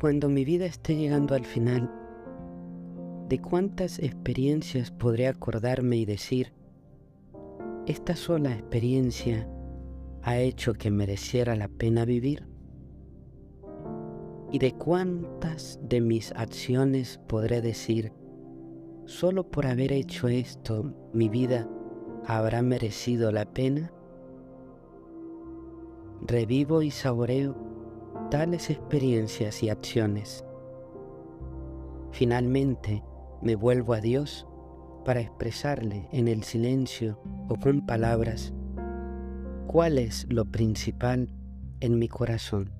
Cuando mi vida esté llegando al final, ¿de cuántas experiencias podré acordarme y decir, esta sola experiencia ha hecho que mereciera la pena vivir? ¿Y de cuántas de mis acciones podré decir, solo por haber hecho esto mi vida habrá merecido la pena? Revivo y saboreo tales experiencias y acciones. Finalmente me vuelvo a Dios para expresarle en el silencio o con palabras cuál es lo principal en mi corazón.